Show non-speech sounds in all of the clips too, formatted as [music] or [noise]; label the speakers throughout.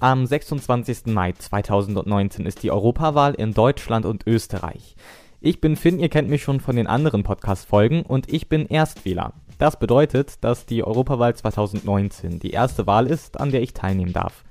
Speaker 1: Am 26. Mai 2019 ist die Europawahl in Deutschland und Österreich. Ich bin Finn, ihr kennt mich schon von den anderen Podcast-Folgen und ich bin Erstwähler. Das bedeutet, dass die Europawahl 2019 die erste Wahl ist, an der ich teilnehmen darf.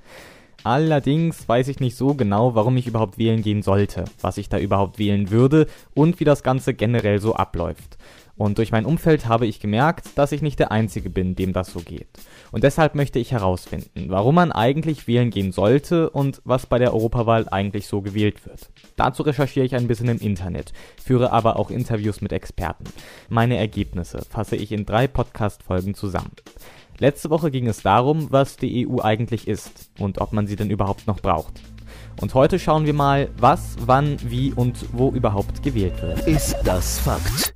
Speaker 1: Allerdings weiß ich nicht so genau, warum ich überhaupt wählen gehen sollte, was ich da überhaupt wählen würde und wie das Ganze generell so abläuft. Und durch mein Umfeld habe ich gemerkt, dass ich nicht der Einzige bin, dem das so geht. Und deshalb möchte ich herausfinden, warum man eigentlich wählen gehen sollte und was bei der Europawahl eigentlich so gewählt wird. Dazu recherchiere ich ein bisschen im Internet, führe aber auch Interviews mit Experten. Meine Ergebnisse fasse ich in drei Podcast-Folgen zusammen. Letzte Woche ging es darum, was die EU eigentlich ist und ob man sie denn überhaupt noch braucht. Und heute schauen wir mal, was, wann, wie und wo überhaupt gewählt wird.
Speaker 2: Ist das Fakt?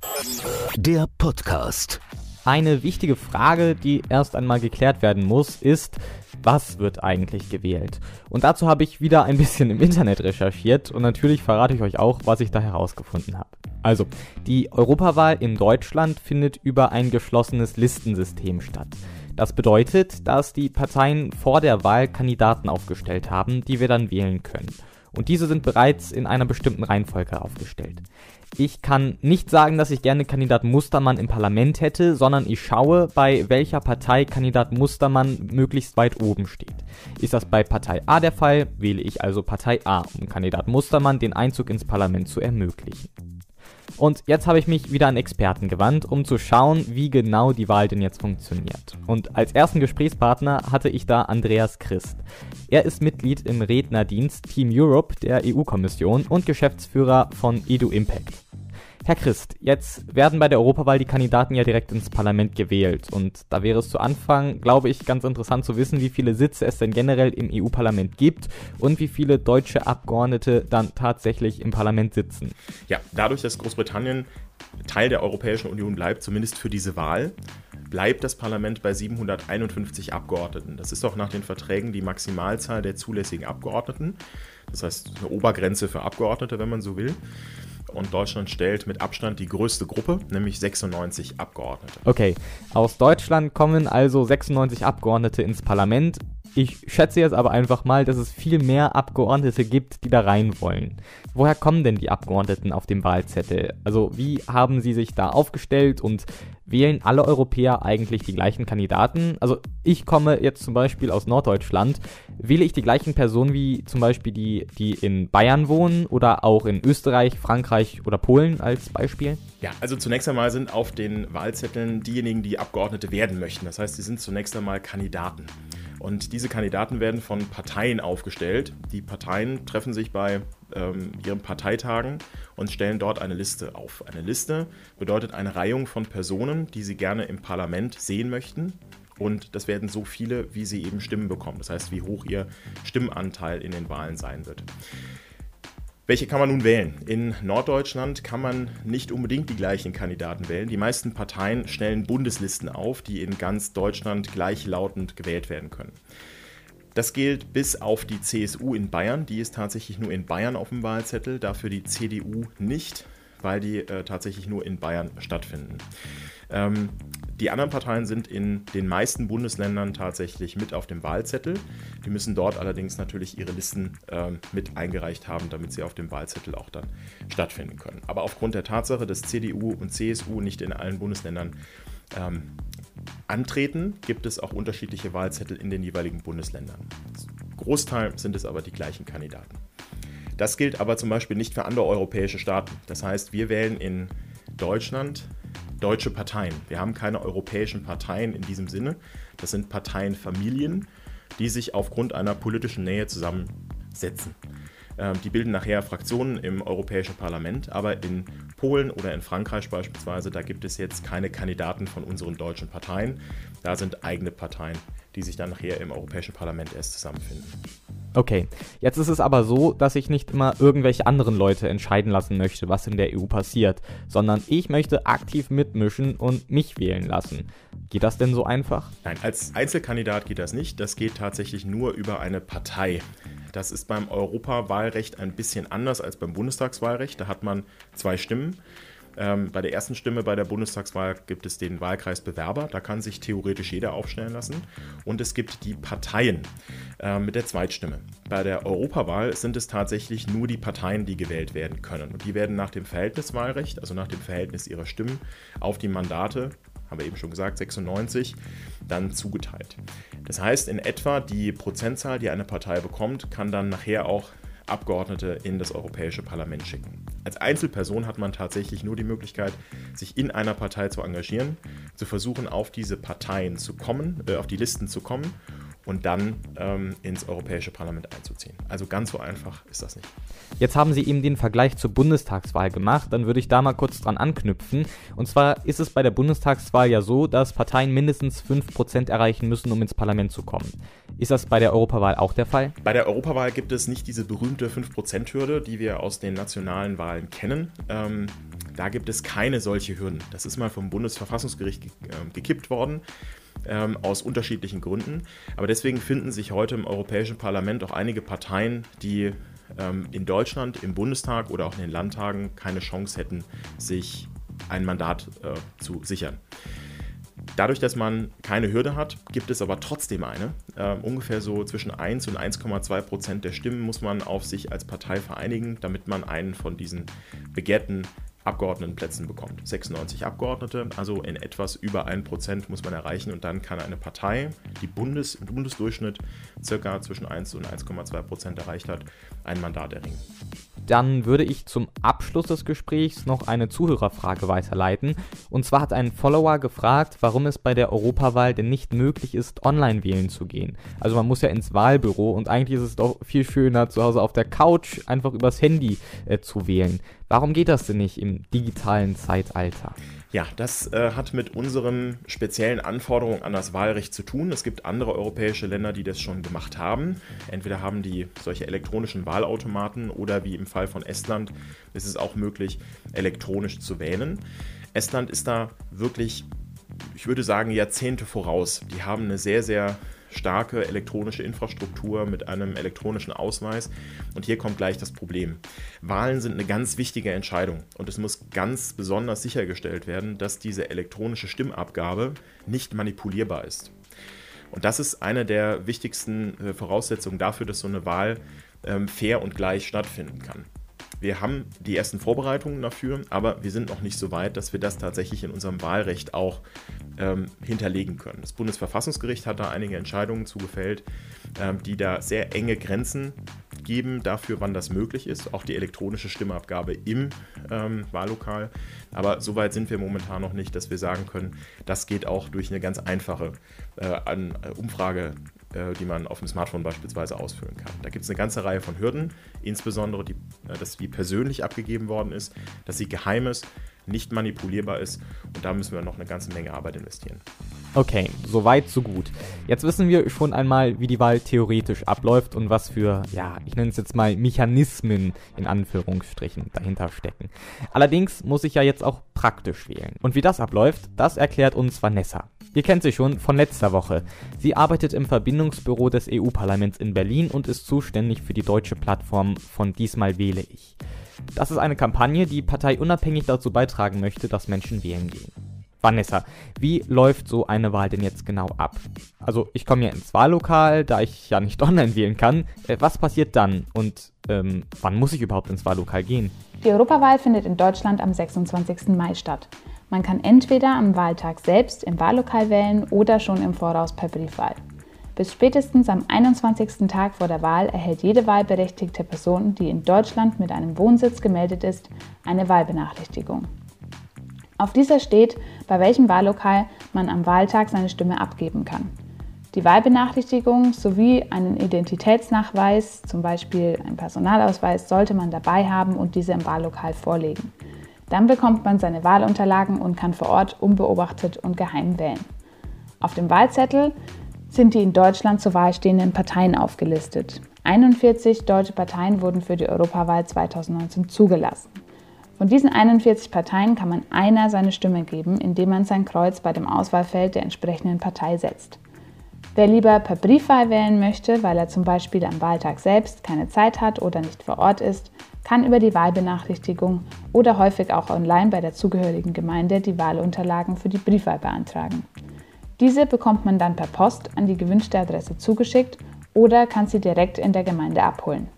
Speaker 2: Der Podcast.
Speaker 1: Eine wichtige Frage, die erst einmal geklärt werden muss, ist, was wird eigentlich gewählt? Und dazu habe ich wieder ein bisschen im Internet recherchiert und natürlich verrate ich euch auch, was ich da herausgefunden habe. Also, die Europawahl in Deutschland findet über ein geschlossenes Listensystem statt. Das bedeutet, dass die Parteien vor der Wahl Kandidaten aufgestellt haben, die wir dann wählen können. Und diese sind bereits in einer bestimmten Reihenfolge aufgestellt. Ich kann nicht sagen, dass ich gerne Kandidat Mustermann im Parlament hätte, sondern ich schaue, bei welcher Partei Kandidat Mustermann möglichst weit oben steht. Ist das bei Partei A der Fall, wähle ich also Partei A, um Kandidat Mustermann den Einzug ins Parlament zu ermöglichen. Und jetzt habe ich mich wieder an Experten gewandt, um zu schauen, wie genau die Wahl denn jetzt funktioniert. Und als ersten Gesprächspartner hatte ich da Andreas Christ. Er ist Mitglied im Rednerdienst Team Europe der EU-Kommission und Geschäftsführer von Edu Impact. Herr Christ, jetzt werden bei der Europawahl die Kandidaten ja direkt ins Parlament gewählt. Und da wäre es zu Anfang, glaube ich, ganz interessant zu wissen, wie viele Sitze es denn generell im EU-Parlament gibt und wie viele deutsche Abgeordnete dann tatsächlich im Parlament sitzen.
Speaker 3: Ja, dadurch, dass Großbritannien Teil der Europäischen Union bleibt, zumindest für diese Wahl, bleibt das Parlament bei 751 Abgeordneten. Das ist auch nach den Verträgen die Maximalzahl der zulässigen Abgeordneten. Das heißt, eine Obergrenze für Abgeordnete, wenn man so will und Deutschland stellt mit Abstand die größte Gruppe, nämlich 96 Abgeordnete.
Speaker 1: Okay, aus Deutschland kommen also 96 Abgeordnete ins Parlament. Ich schätze jetzt aber einfach mal, dass es viel mehr Abgeordnete gibt, die da rein wollen. Woher kommen denn die Abgeordneten auf dem Wahlzettel? Also wie haben sie sich da aufgestellt und wählen alle Europäer eigentlich die gleichen Kandidaten? Also ich komme jetzt zum Beispiel aus Norddeutschland. Wähle ich die gleichen Personen wie zum Beispiel die, die in Bayern wohnen oder auch in Österreich, Frankreich oder Polen als Beispiel?
Speaker 3: Ja, also zunächst einmal sind auf den Wahlzetteln diejenigen, die Abgeordnete werden möchten. Das heißt, sie sind zunächst einmal Kandidaten. Und diese Kandidaten werden von Parteien aufgestellt. Die Parteien treffen sich bei ähm, ihren Parteitagen und stellen dort eine Liste auf. Eine Liste bedeutet eine Reihung von Personen, die sie gerne im Parlament sehen möchten. Und das werden so viele, wie sie eben Stimmen bekommen. Das heißt, wie hoch ihr Stimmanteil in den Wahlen sein wird. Welche kann man nun wählen? In Norddeutschland kann man nicht unbedingt die gleichen Kandidaten wählen. Die meisten Parteien stellen Bundeslisten auf, die in ganz Deutschland gleichlautend gewählt werden können. Das gilt bis auf die CSU in Bayern. Die ist tatsächlich nur in Bayern auf dem Wahlzettel, dafür die CDU nicht, weil die äh, tatsächlich nur in Bayern stattfinden. Ähm, die anderen Parteien sind in den meisten Bundesländern tatsächlich mit auf dem Wahlzettel. Die müssen dort allerdings natürlich ihre Listen äh, mit eingereicht haben, damit sie auf dem Wahlzettel auch dann stattfinden können. Aber aufgrund der Tatsache, dass CDU und CSU nicht in allen Bundesländern ähm, antreten, gibt es auch unterschiedliche Wahlzettel in den jeweiligen Bundesländern. Großteil sind es aber die gleichen Kandidaten. Das gilt aber zum Beispiel nicht für andere europäische Staaten. Das heißt, wir wählen in Deutschland deutsche Parteien. Wir haben keine europäischen Parteien in diesem Sinne. Das sind Parteienfamilien, die sich aufgrund einer politischen Nähe zusammensetzen. Ähm, die bilden nachher Fraktionen im Europäischen Parlament, aber in Polen oder in Frankreich beispielsweise, da gibt es jetzt keine Kandidaten von unseren deutschen Parteien. Da sind eigene Parteien, die sich dann nachher im Europäischen Parlament erst zusammenfinden.
Speaker 1: Okay, jetzt ist es aber so, dass ich nicht immer irgendwelche anderen Leute entscheiden lassen möchte, was in der EU passiert, sondern ich möchte aktiv mitmischen und mich wählen lassen. Geht das denn so einfach?
Speaker 3: Nein, als Einzelkandidat geht das nicht. Das geht tatsächlich nur über eine Partei. Das ist beim Europawahlrecht ein bisschen anders als beim Bundestagswahlrecht. Da hat man zwei Stimmen. Ähm, bei der ersten Stimme bei der Bundestagswahl gibt es den Wahlkreis Bewerber, da kann sich theoretisch jeder aufstellen lassen. Und es gibt die Parteien äh, mit der Zweitstimme. Bei der Europawahl sind es tatsächlich nur die Parteien, die gewählt werden können. Und die werden nach dem Verhältniswahlrecht, also nach dem Verhältnis ihrer Stimmen auf die Mandate haben wir eben schon gesagt, 96, dann zugeteilt. Das heißt, in etwa die Prozentzahl, die eine Partei bekommt, kann dann nachher auch Abgeordnete in das Europäische Parlament schicken. Als Einzelperson hat man tatsächlich nur die Möglichkeit, sich in einer Partei zu engagieren, zu versuchen, auf diese Parteien zu kommen, äh, auf die Listen zu kommen und dann ähm, ins Europäische Parlament einzuziehen. Also ganz so einfach ist das nicht.
Speaker 1: Jetzt haben Sie eben den Vergleich zur Bundestagswahl gemacht, dann würde ich da mal kurz dran anknüpfen. Und zwar ist es bei der Bundestagswahl ja so, dass Parteien mindestens 5% erreichen müssen, um ins Parlament zu kommen. Ist das bei der Europawahl auch der Fall?
Speaker 3: Bei der Europawahl gibt es nicht diese berühmte 5%-Hürde, die wir aus den nationalen Wahlen kennen. Ähm, da gibt es keine solche Hürden. Das ist mal vom Bundesverfassungsgericht ge äh, gekippt worden ähm, aus unterschiedlichen Gründen. Aber deswegen finden sich heute im Europäischen Parlament auch einige Parteien, die ähm, in Deutschland im Bundestag oder auch in den Landtagen keine Chance hätten, sich ein Mandat äh, zu sichern. Dadurch, dass man keine Hürde hat, gibt es aber trotzdem eine. Äh, ungefähr so zwischen 1 und 1,2 Prozent der Stimmen muss man auf sich als Partei vereinigen, damit man einen von diesen begehrten Abgeordnetenplätzen bekommt. 96 Abgeordnete, also in etwas über 1% muss man erreichen und dann kann eine Partei, die Bundes, im Bundesdurchschnitt circa zwischen 1 und 1,2% erreicht hat, ein Mandat erringen.
Speaker 1: Dann würde ich zum Abschluss des Gesprächs noch eine Zuhörerfrage weiterleiten. Und zwar hat ein Follower gefragt, warum es bei der Europawahl denn nicht möglich ist, online wählen zu gehen. Also man muss ja ins Wahlbüro und eigentlich ist es doch viel schöner, zu Hause auf der Couch einfach übers Handy äh, zu wählen. Warum geht das denn nicht im digitalen Zeitalter?
Speaker 3: Ja, das äh, hat mit unseren speziellen Anforderungen an das Wahlrecht zu tun. Es gibt andere europäische Länder, die das schon gemacht haben. Entweder haben die solche elektronischen Wahlautomaten oder wie im Fall von Estland ist es auch möglich, elektronisch zu wählen. Estland ist da wirklich, ich würde sagen, Jahrzehnte voraus. Die haben eine sehr, sehr starke elektronische Infrastruktur mit einem elektronischen Ausweis. Und hier kommt gleich das Problem. Wahlen sind eine ganz wichtige Entscheidung und es muss ganz besonders sichergestellt werden, dass diese elektronische Stimmabgabe nicht manipulierbar ist. Und das ist eine der wichtigsten äh, Voraussetzungen dafür, dass so eine Wahl ähm, fair und gleich stattfinden kann. Wir haben die ersten Vorbereitungen dafür, aber wir sind noch nicht so weit, dass wir das tatsächlich in unserem Wahlrecht auch ähm, hinterlegen können. Das Bundesverfassungsgericht hat da einige Entscheidungen zugefällt, ähm, die da sehr enge Grenzen geben dafür, wann das möglich ist, auch die elektronische Stimmabgabe im ähm, Wahllokal. Aber so weit sind wir momentan noch nicht, dass wir sagen können, das geht auch durch eine ganz einfache äh, Umfrage die man auf dem Smartphone beispielsweise ausfüllen kann. Da gibt es eine ganze Reihe von Hürden, insbesondere, die, äh, dass die persönlich abgegeben worden ist, dass sie geheim ist, nicht manipulierbar ist und da müssen wir noch eine ganze Menge Arbeit investieren.
Speaker 1: Okay, soweit, so gut. Jetzt wissen wir schon einmal, wie die Wahl theoretisch abläuft und was für, ja, ich nenne es jetzt mal Mechanismen in Anführungsstrichen dahinter stecken. Allerdings muss ich ja jetzt auch praktisch wählen. Und wie das abläuft, das erklärt uns Vanessa. Ihr kennt sie schon von letzter Woche. Sie arbeitet im Verbindungsbüro des EU-Parlaments in Berlin und ist zuständig für die deutsche Plattform von Diesmal wähle ich. Das ist eine Kampagne, die parteiunabhängig dazu beitragen möchte, dass Menschen wählen gehen. Vanessa, wie läuft so eine Wahl denn jetzt genau ab? Also ich komme ja ins Wahllokal, da ich ja nicht [laughs] online wählen kann. Äh, was passiert dann und ähm, wann muss ich überhaupt ins Wahllokal gehen?
Speaker 4: Die Europawahl findet in Deutschland am 26. Mai statt. Man kann entweder am Wahltag selbst im Wahllokal wählen oder schon im Voraus per Briefwahl. Bis spätestens am 21. Tag vor der Wahl erhält jede wahlberechtigte Person, die in Deutschland mit einem Wohnsitz gemeldet ist, eine Wahlbenachrichtigung. Auf dieser steht, bei welchem Wahllokal man am Wahltag seine Stimme abgeben kann. Die Wahlbenachrichtigung sowie einen Identitätsnachweis, zum Beispiel ein Personalausweis, sollte man dabei haben und diese im Wahllokal vorlegen. Dann bekommt man seine Wahlunterlagen und kann vor Ort unbeobachtet und geheim wählen. Auf dem Wahlzettel sind die in Deutschland zur Wahl stehenden Parteien aufgelistet. 41 deutsche Parteien wurden für die Europawahl 2019 zugelassen. Von diesen 41 Parteien kann man einer seine Stimme geben, indem man sein Kreuz bei dem Auswahlfeld der entsprechenden Partei setzt. Wer lieber per Briefwahl wählen möchte, weil er zum Beispiel am Wahltag selbst keine Zeit hat oder nicht vor Ort ist, kann über die Wahlbenachrichtigung oder häufig auch online bei der zugehörigen Gemeinde die Wahlunterlagen für die Briefwahl beantragen. Diese bekommt man dann per Post an die gewünschte Adresse zugeschickt oder kann sie direkt in der Gemeinde abholen.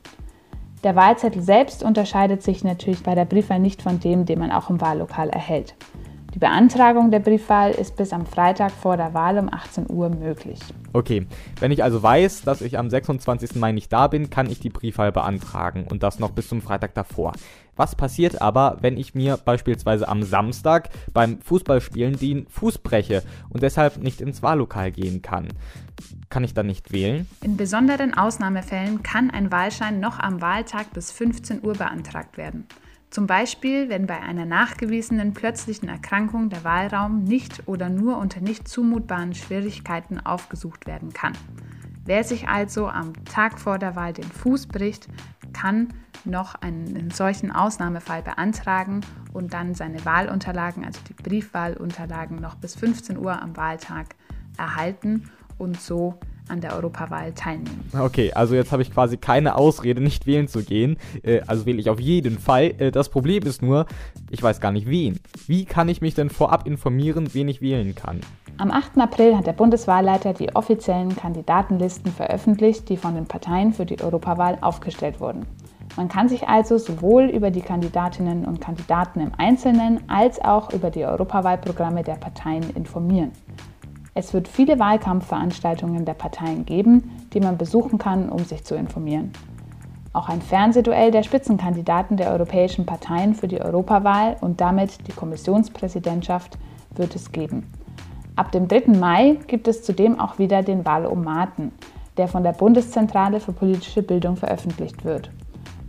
Speaker 4: Der Wahlzettel selbst unterscheidet sich natürlich bei der Briefwahl nicht von dem, den man auch im Wahllokal erhält. Die Beantragung der Briefwahl ist bis am Freitag vor der Wahl um 18 Uhr möglich.
Speaker 1: Okay, wenn ich also weiß, dass ich am 26. Mai nicht da bin, kann ich die Briefwahl beantragen und das noch bis zum Freitag davor. Was passiert aber, wenn ich mir beispielsweise am Samstag beim Fußballspielen den Fuß breche und deshalb nicht ins Wahllokal gehen kann? Kann ich dann nicht wählen?
Speaker 4: In besonderen Ausnahmefällen kann ein Wahlschein noch am Wahltag bis 15 Uhr beantragt werden. Zum Beispiel, wenn bei einer nachgewiesenen plötzlichen Erkrankung der Wahlraum nicht oder nur unter nicht zumutbaren Schwierigkeiten aufgesucht werden kann. Wer sich also am Tag vor der Wahl den Fuß bricht, kann noch einen solchen Ausnahmefall beantragen und dann seine Wahlunterlagen, also die Briefwahlunterlagen, noch bis 15 Uhr am Wahltag erhalten und so an der Europawahl teilnehmen.
Speaker 1: Okay, also jetzt habe ich quasi keine Ausrede, nicht wählen zu gehen. Äh, also wähle ich auf jeden Fall. Äh, das Problem ist nur, ich weiß gar nicht wen. Wie kann ich mich denn vorab informieren, wen ich wählen kann?
Speaker 4: Am 8. April hat der Bundeswahlleiter die offiziellen Kandidatenlisten veröffentlicht, die von den Parteien für die Europawahl aufgestellt wurden. Man kann sich also sowohl über die Kandidatinnen und Kandidaten im Einzelnen als auch über die Europawahlprogramme der Parteien informieren. Es wird viele Wahlkampfveranstaltungen der Parteien geben, die man besuchen kann, um sich zu informieren. Auch ein Fernsehduell der Spitzenkandidaten der europäischen Parteien für die Europawahl und damit die Kommissionspräsidentschaft wird es geben. Ab dem 3. Mai gibt es zudem auch wieder den Wahlomaten, der von der Bundeszentrale für politische Bildung veröffentlicht wird.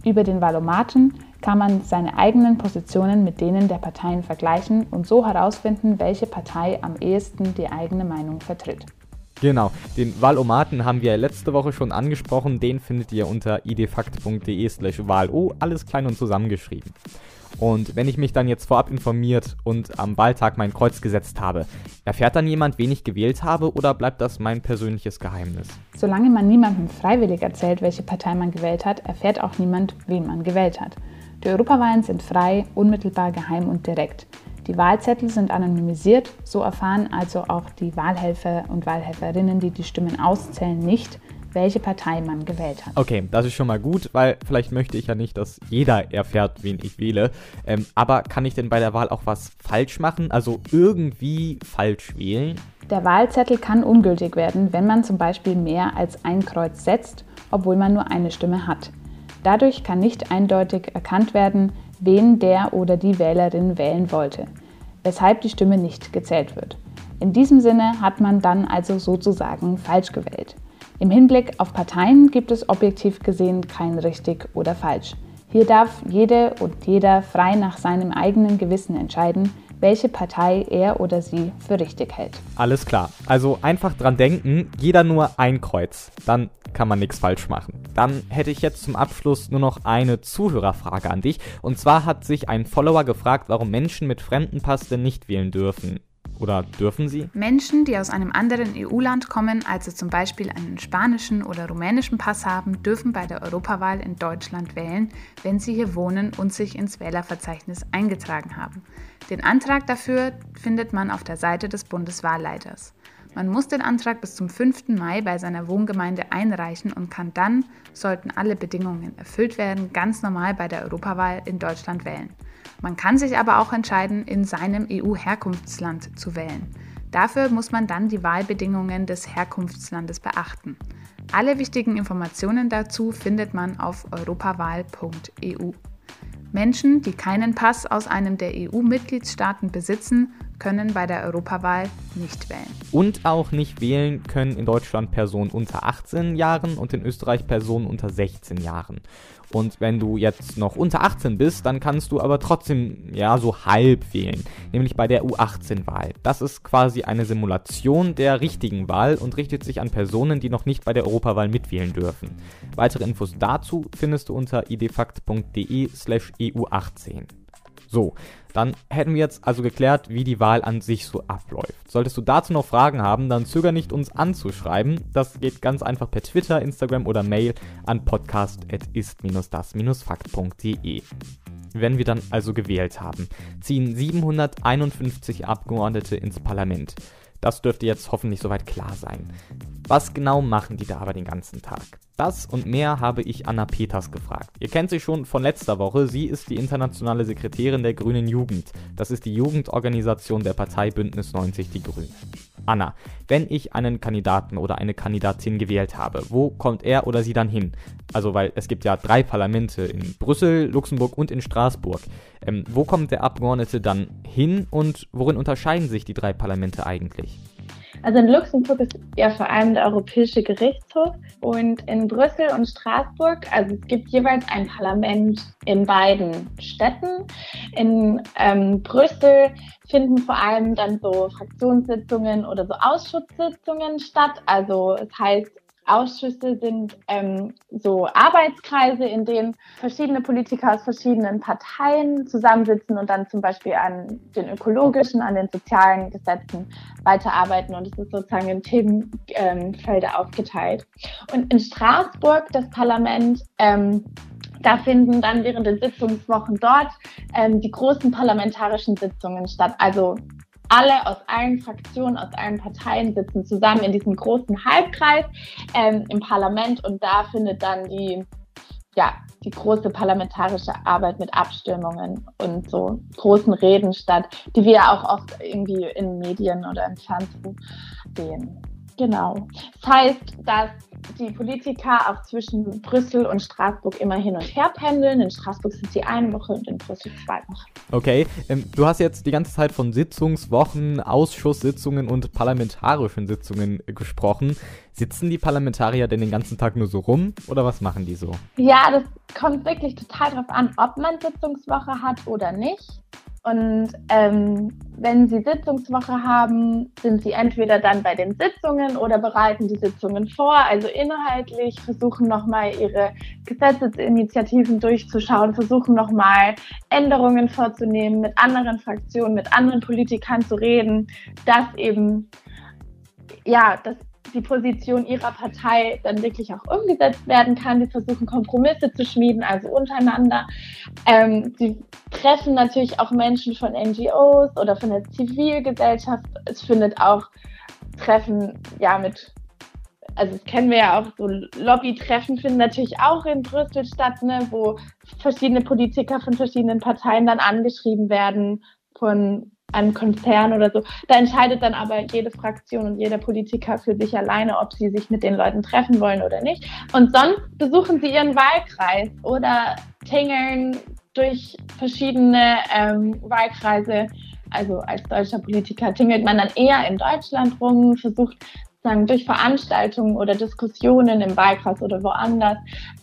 Speaker 4: Über den Wahlomaten kann man seine eigenen Positionen mit denen der Parteien vergleichen und so herausfinden, welche Partei am ehesten die eigene Meinung vertritt.
Speaker 1: Genau, den Wahlomaten haben wir letzte Woche schon angesprochen, den findet ihr unter idfakt.de slash wahlo, alles klein und zusammengeschrieben. Und wenn ich mich dann jetzt vorab informiert und am Wahltag mein Kreuz gesetzt habe, erfährt dann jemand, wen ich gewählt habe oder bleibt das mein persönliches Geheimnis?
Speaker 4: Solange man niemandem freiwillig erzählt, welche Partei man gewählt hat, erfährt auch niemand, wen man gewählt hat. Die Europawahlen sind frei, unmittelbar, geheim und direkt. Die Wahlzettel sind anonymisiert, so erfahren also auch die Wahlhelfer und Wahlhelferinnen, die die Stimmen auszählen, nicht, welche Partei man gewählt hat.
Speaker 1: Okay, das ist schon mal gut, weil vielleicht möchte ich ja nicht, dass jeder erfährt, wen ich wähle. Ähm, aber kann ich denn bei der Wahl auch was falsch machen? Also irgendwie falsch wählen?
Speaker 4: Der Wahlzettel kann ungültig werden, wenn man zum Beispiel mehr als ein Kreuz setzt, obwohl man nur eine Stimme hat. Dadurch kann nicht eindeutig erkannt werden, wen der oder die Wählerin wählen wollte, weshalb die Stimme nicht gezählt wird. In diesem Sinne hat man dann also sozusagen falsch gewählt. Im Hinblick auf Parteien gibt es objektiv gesehen kein richtig oder falsch. Hier darf jede und jeder frei nach seinem eigenen Gewissen entscheiden, welche Partei er oder sie für richtig hält.
Speaker 1: Alles klar. Also einfach dran denken, jeder nur ein Kreuz. Dann kann man nichts falsch machen. Dann hätte ich jetzt zum Abschluss nur noch eine Zuhörerfrage an dich. Und zwar hat sich ein Follower gefragt, warum Menschen mit Fremdenpass denn nicht wählen dürfen. Oder dürfen sie?
Speaker 4: Menschen, die aus einem anderen EU-Land kommen, also zum Beispiel einen spanischen oder rumänischen Pass haben, dürfen bei der Europawahl in Deutschland wählen, wenn sie hier wohnen und sich ins Wählerverzeichnis eingetragen haben. Den Antrag dafür findet man auf der Seite des Bundeswahlleiters. Man muss den Antrag bis zum 5. Mai bei seiner Wohngemeinde einreichen und kann dann, sollten alle Bedingungen erfüllt werden, ganz normal bei der Europawahl in Deutschland wählen. Man kann sich aber auch entscheiden, in seinem EU-Herkunftsland zu wählen. Dafür muss man dann die Wahlbedingungen des Herkunftslandes beachten. Alle wichtigen Informationen dazu findet man auf europawahl.eu. Menschen, die keinen Pass aus einem der EU-Mitgliedstaaten besitzen, können bei der Europawahl nicht wählen.
Speaker 1: Und auch nicht wählen können in Deutschland Personen unter 18 Jahren und in Österreich Personen unter 16 Jahren. Und wenn du jetzt noch unter 18 bist, dann kannst du aber trotzdem ja so halb wählen, nämlich bei der U18-Wahl. Das ist quasi eine Simulation der richtigen Wahl und richtet sich an Personen, die noch nicht bei der Europawahl mitwählen dürfen. Weitere Infos dazu findest du unter idfakt.de/eu18. So, dann hätten wir jetzt also geklärt, wie die Wahl an sich so abläuft. Solltest du dazu noch Fragen haben, dann zöger nicht, uns anzuschreiben. Das geht ganz einfach per Twitter, Instagram oder Mail an podcast.ist-das-fakt.de. Wenn wir dann also gewählt haben, ziehen 751 Abgeordnete ins Parlament. Das dürfte jetzt hoffentlich soweit klar sein. Was genau machen die da aber den ganzen Tag? Das und mehr habe ich Anna Peters gefragt. Ihr kennt sie schon von letzter Woche. Sie ist die internationale Sekretärin der Grünen Jugend. Das ist die Jugendorganisation der Partei Bündnis 90 Die Grünen. Anna, wenn ich einen Kandidaten oder eine Kandidatin gewählt habe, wo kommt er oder sie dann hin? Also, weil es gibt ja drei Parlamente in Brüssel, Luxemburg und in Straßburg. Ähm, wo kommt der Abgeordnete dann hin und worin unterscheiden sich die drei Parlamente eigentlich?
Speaker 5: Also in Luxemburg ist ja vor allem der Europäische Gerichtshof und in Brüssel und Straßburg, also es gibt jeweils ein Parlament in beiden Städten. In ähm, Brüssel finden vor allem dann so Fraktionssitzungen oder so Ausschusssitzungen statt. Also es heißt Ausschüsse sind ähm, so Arbeitskreise, in denen verschiedene Politiker aus verschiedenen Parteien zusammensitzen und dann zum Beispiel an den ökologischen, an den sozialen Gesetzen weiterarbeiten. Und es ist sozusagen in Themenfelder ähm, aufgeteilt. Und in Straßburg, das Parlament, ähm, da finden dann während den Sitzungswochen dort ähm, die großen parlamentarischen Sitzungen statt. Also alle aus allen Fraktionen, aus allen Parteien sitzen zusammen in diesem großen Halbkreis ähm, im Parlament und da findet dann die, ja, die große parlamentarische Arbeit mit Abstimmungen und so großen Reden statt, die wir auch oft irgendwie in Medien oder im Fernsehen sehen. Genau. Das heißt, dass die Politiker auch zwischen Brüssel und Straßburg immer hin und her pendeln. In Straßburg sind sie eine Woche und in Brüssel zwei Wochen.
Speaker 1: Okay, ähm, du hast jetzt die ganze Zeit von Sitzungswochen, Ausschusssitzungen und parlamentarischen Sitzungen gesprochen. Sitzen die Parlamentarier denn den ganzen Tag nur so rum oder was machen die so?
Speaker 5: Ja, das kommt wirklich total darauf an, ob man Sitzungswoche hat oder nicht. Und ähm, wenn Sie Sitzungswoche haben, sind Sie entweder dann bei den Sitzungen oder bereiten die Sitzungen vor, also inhaltlich versuchen nochmal Ihre Gesetzesinitiativen durchzuschauen, versuchen nochmal Änderungen vorzunehmen, mit anderen Fraktionen, mit anderen Politikern zu reden, dass eben ja, dass die Position ihrer Partei dann wirklich auch umgesetzt werden kann. Sie versuchen Kompromisse zu schmieden, also untereinander. Ähm, sie treffen natürlich auch Menschen von NGOs oder von der Zivilgesellschaft. Es findet auch Treffen ja mit also das kennen wir ja auch, so Lobbytreffen finden natürlich auch in Brüssel statt, ne, wo verschiedene Politiker von verschiedenen Parteien dann angeschrieben werden von einem Konzern oder so. Da entscheidet dann aber jede Fraktion und jeder Politiker für sich alleine, ob sie sich mit den Leuten treffen wollen oder nicht. Und sonst besuchen sie ihren Wahlkreis oder tingeln durch verschiedene ähm, Wahlkreise. Also als deutscher Politiker tingelt man dann eher in Deutschland rum, versucht sagen, durch Veranstaltungen oder Diskussionen im Wahlkreis oder woanders,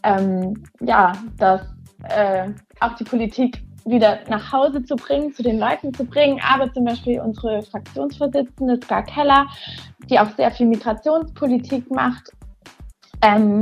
Speaker 5: ähm, ja, dass äh, auch die Politik wieder nach Hause zu bringen, zu den Leuten zu bringen. Aber zum Beispiel unsere Fraktionsvorsitzende Ska Keller, die auch sehr viel Migrationspolitik macht, ähm,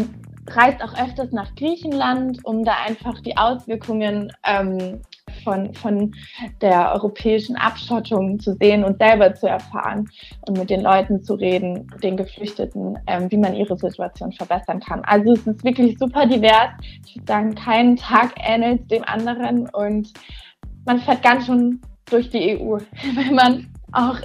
Speaker 5: reist auch öfters nach Griechenland, um da einfach die Auswirkungen ähm, von, von der europäischen Abschottung zu sehen und selber zu erfahren und mit den Leuten zu reden, den Geflüchteten, ähm, wie man ihre Situation verbessern kann. Also es ist wirklich super divers. Ich würde sagen, kein Tag ähnelt dem anderen und man fährt ganz schon durch die EU. [laughs] Wenn man auch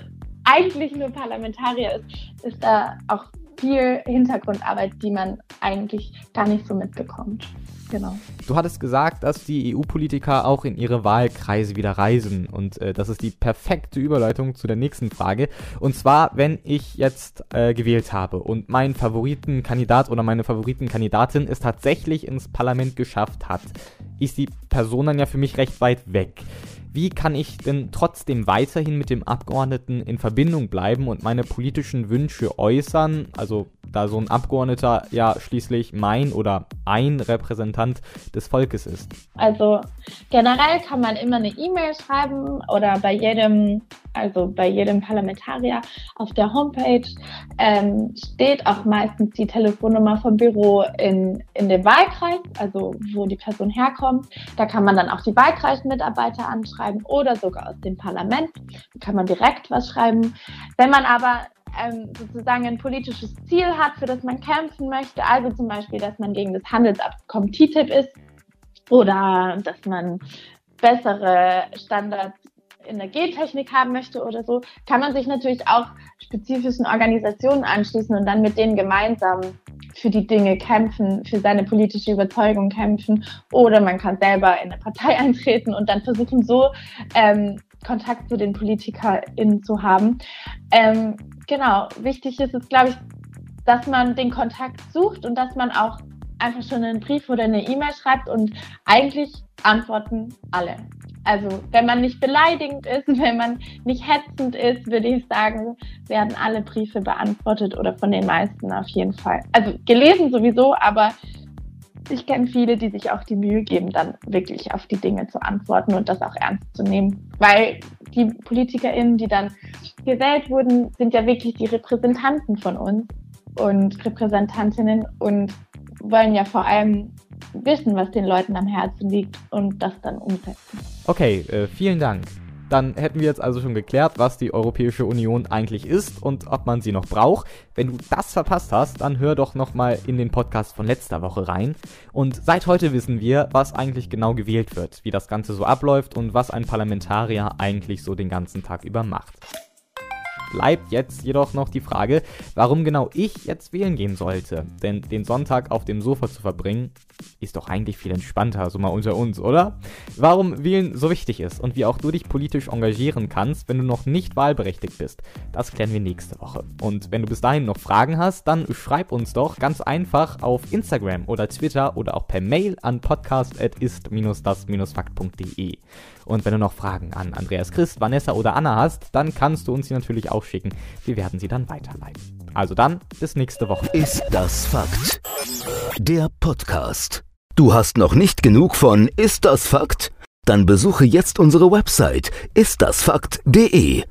Speaker 5: eigentlich nur Parlamentarier ist, ist da auch viel Hintergrundarbeit, die man eigentlich gar nicht so mitbekommt. Genau.
Speaker 1: Du hattest gesagt, dass die EU-Politiker auch in ihre Wahlkreise wieder reisen. Und äh, das ist die perfekte Überleitung zu der nächsten Frage. Und zwar, wenn ich jetzt äh, gewählt habe und mein Favoritenkandidat oder meine Favoritenkandidatin es tatsächlich ins Parlament geschafft hat, ist die Person dann ja für mich recht weit weg. Wie kann ich denn trotzdem weiterhin mit dem Abgeordneten in Verbindung bleiben und meine politischen Wünsche äußern? Also da so ein Abgeordneter ja schließlich mein oder ein Repräsentant des Volkes ist?
Speaker 5: Also generell kann man immer eine E-Mail schreiben oder bei jedem, also bei jedem Parlamentarier auf der Homepage ähm, steht auch meistens die Telefonnummer vom Büro in, in dem Wahlkreis, also wo die Person herkommt. Da kann man dann auch die Wahlkreismitarbeiter anschreiben oder sogar aus dem Parlament. Da kann man direkt was schreiben. Wenn man aber ähm, sozusagen ein politisches Ziel hat, für das man kämpfen möchte, also zum Beispiel, dass man gegen das Handelsabkommen TTIP ist oder dass man bessere Standards in der Gentechnik haben möchte oder so, kann man sich natürlich auch spezifischen Organisationen anschließen und dann mit denen gemeinsam für die Dinge kämpfen, für seine politische Überzeugung kämpfen. Oder man kann selber in eine Partei [laughs] eintreten und dann versuchen, so ähm, Kontakt zu den PolitikerInnen zu haben. Ähm, genau, wichtig ist es, glaube ich, dass man den Kontakt sucht und dass man auch einfach schon einen Brief oder eine E-Mail schreibt und eigentlich antworten alle. Also wenn man nicht beleidigend ist, [laughs] wenn man nicht hetzend ist, würde ich sagen, werden alle Briefe beantwortet oder von den meisten auf jeden Fall. Also gelesen sowieso, aber ich kenne viele, die sich auch die Mühe geben, dann wirklich auf die Dinge zu antworten und das auch ernst zu nehmen. Weil die PolitikerInnen, die dann gewählt wurden, sind ja wirklich die Repräsentanten von uns und Repräsentantinnen und wollen ja vor allem wissen, was den Leuten am Herzen liegt und das dann umsetzen.
Speaker 1: Okay, äh, vielen Dank. Dann hätten wir jetzt also schon geklärt, was die Europäische Union eigentlich ist und ob man sie noch braucht. Wenn du das verpasst hast, dann hör doch nochmal in den Podcast von letzter Woche rein. Und seit heute wissen wir, was eigentlich genau gewählt wird, wie das Ganze so abläuft und was ein Parlamentarier eigentlich so den ganzen Tag über macht bleibt jetzt jedoch noch die Frage, warum genau ich jetzt wählen gehen sollte. Denn den Sonntag auf dem Sofa zu verbringen, ist doch eigentlich viel entspannter, so mal unter uns, oder? Warum wählen so wichtig ist und wie auch du dich politisch engagieren kannst, wenn du noch nicht wahlberechtigt bist, das klären wir nächste Woche. Und wenn du bis dahin noch Fragen hast, dann schreib uns doch ganz einfach auf Instagram oder Twitter oder auch per Mail an podcast.ist-das-fakt.de. Und wenn du noch Fragen an Andreas Christ, Vanessa oder Anna hast, dann kannst du uns sie natürlich auch schicken. Wir werden sie dann weiterleiten. Also dann, bis nächste Woche.
Speaker 2: Ist das Fakt? Der Podcast. Du hast noch nicht genug von Ist das Fakt? Dann besuche jetzt unsere Website istdasfakt.de